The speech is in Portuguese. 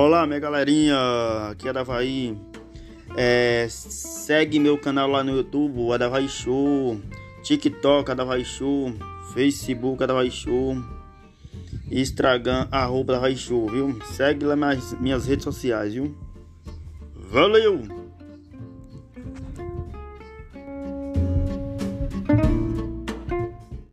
Olá, minha galerinha, aqui é Davaí. É, segue meu canal lá no YouTube, Adavaí Show, TikTok, Adavaí Show, Facebook, Adavaí Show, Instagram, arroba Adavaí Show, viu? Segue lá nas minhas redes sociais, viu? Valeu!